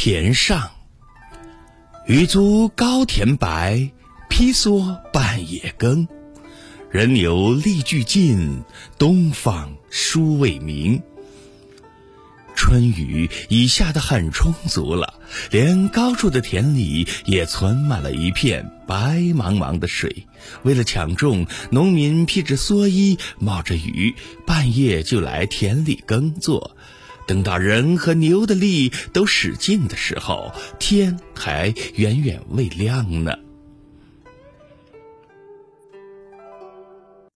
田上，雨足高田白，披蓑半夜耕。人牛力俱尽，东方殊未明。春雨已下得很充足了，连高处的田里也存满了一片白茫茫的水。为了抢种，农民披着蓑衣，冒着雨，半夜就来田里耕作。等到人和牛的力都使尽的时候，天还远远未亮呢。